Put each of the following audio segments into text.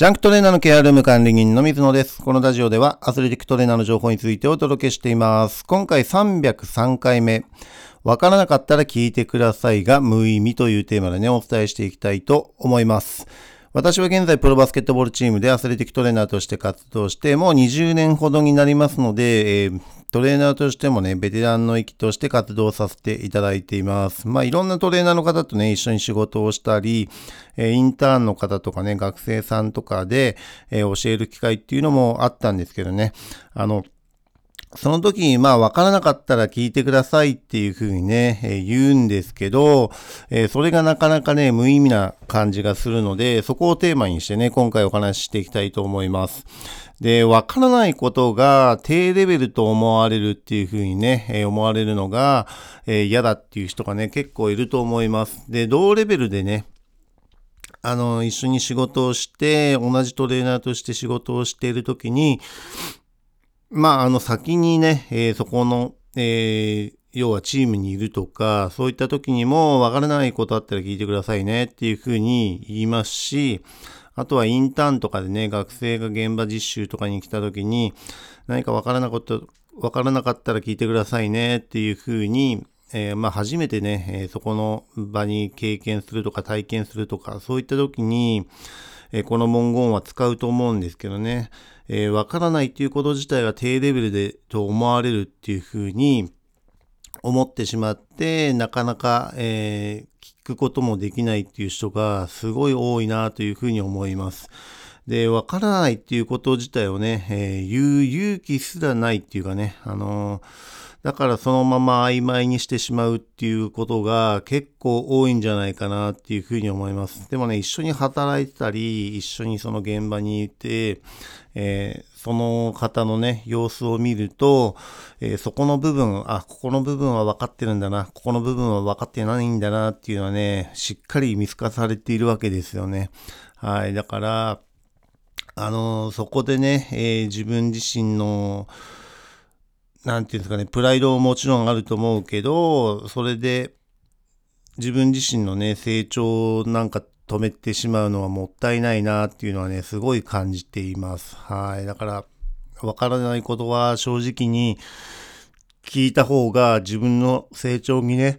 ジャンクトレーナーのケアルーム管理人の水野です。このラジオではアスレティックトレーナーの情報についてお届けしています。今回303回目、わからなかったら聞いてくださいが無意味というテーマでね、お伝えしていきたいと思います。私は現在プロバスケットボールチームでアスレティックトレーナーとして活動してもう20年ほどになりますので、えートレーナーとしてもね、ベテランの域として活動させていただいています。まあ、いろんなトレーナーの方とね、一緒に仕事をしたり、えインターンの方とかね、学生さんとかで、え教える機会っていうのもあったんですけどね、あの、その時に、まあ、わからなかったら聞いてくださいっていうふうにね、えー、言うんですけど、えー、それがなかなかね、無意味な感じがするので、そこをテーマにしてね、今回お話ししていきたいと思います。で、わからないことが低レベルと思われるっていうふうにね、えー、思われるのが、え嫌だっていう人がね、結構いると思います。で、同レベルでね、あの、一緒に仕事をして、同じトレーナーとして仕事をしているときに、まあ、あの、先にね、えー、そこの、えー、要はチームにいるとか、そういった時にも、わからないことあったら聞いてくださいねっていうふうに言いますし、あとはインターンとかでね、学生が現場実習とかに来た時に、何かわからなこと、わからなかったら聞いてくださいねっていうふうに、えー、まあ初めてね、えー、そこの場に経験するとか体験するとか、そういった時に、この文言は使うと思うんですけどね。えー、わからないっていうこと自体が低レベルでと思われるっていうふうに思ってしまって、なかなか、えー、聞くこともできないっていう人がすごい多いなというふうに思います。で、わからないっていうこと自体をね、えー、言う勇気すらないっていうかね、あのーだからそのまま曖昧にしてしまうっていうことが結構多いんじゃないかなっていうふうに思います。でもね、一緒に働いてたり、一緒にその現場にいて、えー、その方のね、様子を見ると、えー、そこの部分、あ、ここの部分は分かってるんだな、ここの部分は分かってないんだなっていうのはね、しっかり見透かされているわけですよね。はい。だから、あのー、そこでね、え、自分自身の、なんていうんですかね、プライドももちろんあると思うけど、それで自分自身のね、成長なんか止めてしまうのはもったいないなっていうのはね、すごい感じています。はい。だから、わからないことは正直に聞いた方が自分の成長にね、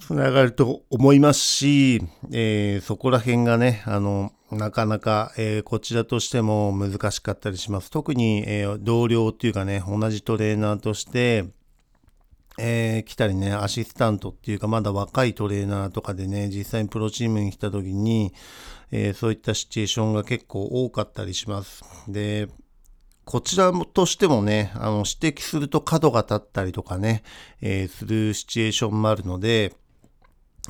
つながると思いますし、えー、そこら辺がね、あの、なかなか、えー、こちらとしても難しかったりします。特に、えー、同僚っていうかね、同じトレーナーとして、えー、来たりね、アシスタントっていうか、まだ若いトレーナーとかでね、実際にプロチームに来た時に、え、そういったシチュエーションが結構多かったりします。で、こちらとしてもね、あの、指摘すると角が立ったりとかね、え、するシチュエーションもあるので、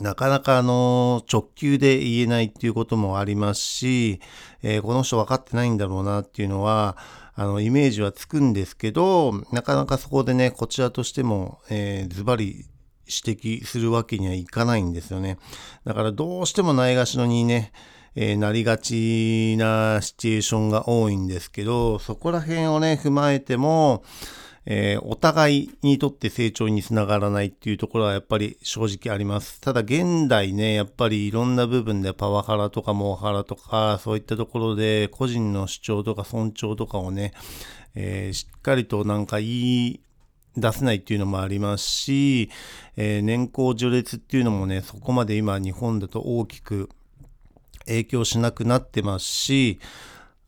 なかなかあの、直球で言えないっていうこともありますし、えー、この人分かってないんだろうなっていうのは、あの、イメージはつくんですけど、なかなかそこでね、こちらとしても、えー、ズバリ指摘するわけにはいかないんですよね。だからどうしてもないがしろにね、えー、なりがちなシチュエーションが多いんですけど、そこら辺をね、踏まえても、えー、お互いにとって成長につながらないっていうところはやっぱり正直あります。ただ現代ね、やっぱりいろんな部分でパワハラとかモハラとか、そういったところで個人の主張とか尊重とかをね、えー、しっかりとなんか言い出せないっていうのもありますし、えー、年功序列っていうのもね、そこまで今日本だと大きく影響しなくなってますし、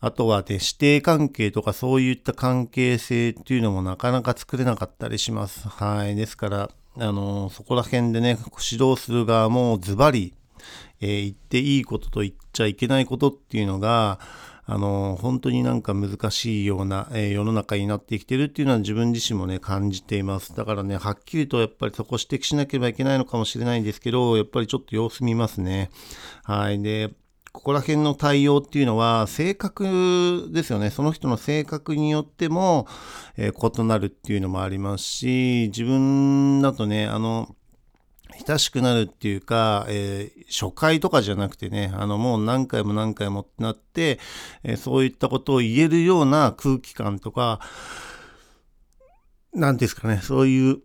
あとはね、指定関係とかそういった関係性っていうのもなかなか作れなかったりします。はい。ですから、あの、そこら辺でね、指導する側もズバリ、えー、言っていいことと言っちゃいけないことっていうのが、あの、本当になんか難しいような、え世の中になってきてるっていうのは自分自身もね、感じています。だからね、はっきりとやっぱりそこ指摘しなければいけないのかもしれないんですけど、やっぱりちょっと様子見ますね。はい。で、ここら辺の対応っていうのは性格ですよね。その人の性格によっても、えー、異なるっていうのもありますし、自分だとね、あの、親しくなるっていうか、えー、初回とかじゃなくてね、あの、もう何回も何回もってなって、えー、そういったことを言えるような空気感とか、何ですかね、そういう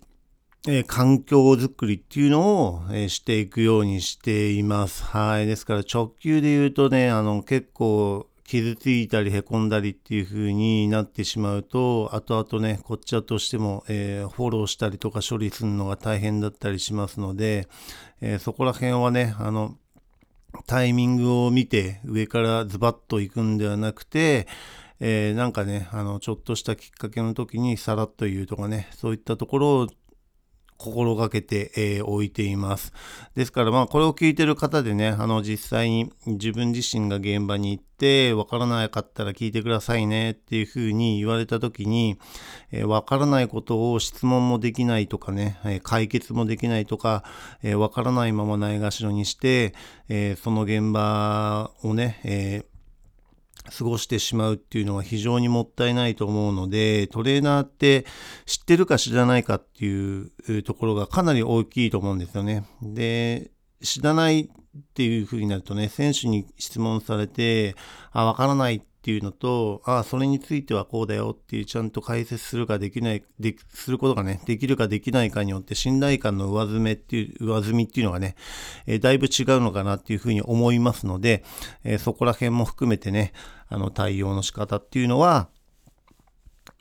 えー、環境づくりっていうのを、えー、していくようにしています。はい。ですから直球で言うとね、あの結構傷ついたりへこんだりっていう風になってしまうと、後々ね、こっちらとしても、えー、フォローしたりとか処理するのが大変だったりしますので、えー、そこら辺はね、あの、タイミングを見て上からズバッと行くんではなくて、えー、なんかね、あの、ちょっとしたきっかけの時にさらっと言うとかね、そういったところを心がけて、えー、置いています。ですから、まあ、これを聞いてる方でね、あの、実際に自分自身が現場に行って、わからなかったら聞いてくださいねっていうふうに言われた時に、えー、わからないことを質問もできないとかね、えー、解決もできないとか、え、わからないままないがしろにして、えその現場をね、え過ごしてしまうっていうのは非常にもったいないと思うので、トレーナーって知ってるか知らないかっていうところがかなり大きいと思うんですよね。で、知らないっていうふうになるとね、選手に質問されて、あ、わからないっっていうのと、ああ、それについてはこうだよっていうちゃんと解説するかできない、ですることがね、できるかできないかによって信頼感の上積めっていう、上積みっていうのがね、えー、だいぶ違うのかなっていうふうに思いますので、えー、そこら辺も含めてね、あの、対応の仕方っていうのは、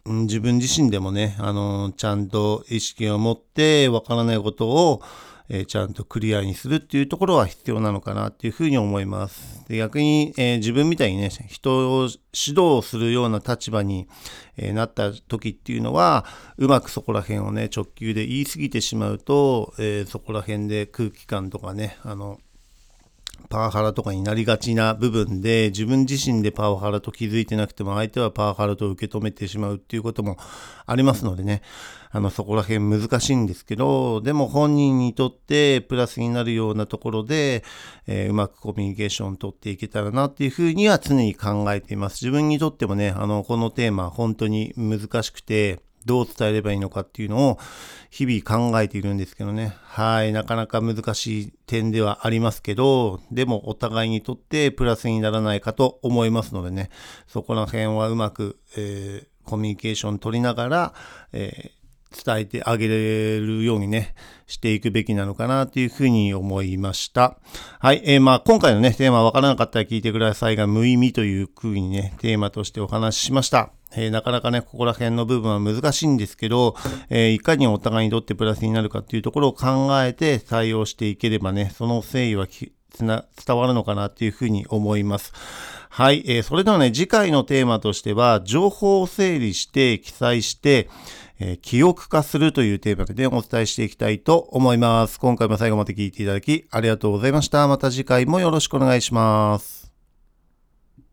自分自身でもね、あの、ちゃんと意識を持ってわからないことを、えー、ちゃんとクリアにするっていうところは必要なのかなっていうふうに思います。で逆に、えー、自分みたいにね、人を指導するような立場に、えー、なった時っていうのは、うまくそこら辺をね、直球で言い過ぎてしまうと、えそこら辺で空気感とかね、あの、パワハラとかになりがちな部分で自分自身でパワハラと気づいてなくても相手はパワハラと受け止めてしまうっていうこともありますのでね、あのそこら辺難しいんですけど、でも本人にとってプラスになるようなところで、えー、うまくコミュニケーションを取っていけたらなっていうふうには常に考えています。自分にとってもね、あのこのテーマ本当に難しくて、どう伝えればいいのかっていうのを日々考えているんですけどね。はい。なかなか難しい点ではありますけど、でもお互いにとってプラスにならないかと思いますのでね、そこら辺はうまく、えー、コミュニケーション取りながら、えー伝えてあげれるようにね、していくべきなのかなというふうに思いました。はい。えー、まあ、今回のね、テーマわからなかったら聞いてくださいが、無意味というふうにね、テーマとしてお話ししました。えー、なかなかね、ここら辺の部分は難しいんですけど、えー、いかにお互いにとってプラスになるかっていうところを考えて対応していければね、その誠意は伝わるのかなっていうふうに思います。はい。えー、それではね、次回のテーマとしては、情報を整理して記載して、えー、記憶化するというテーマでお伝えしていきたいと思います。今回も最後まで聞いていただきありがとうございました。また次回もよろしくお願いします。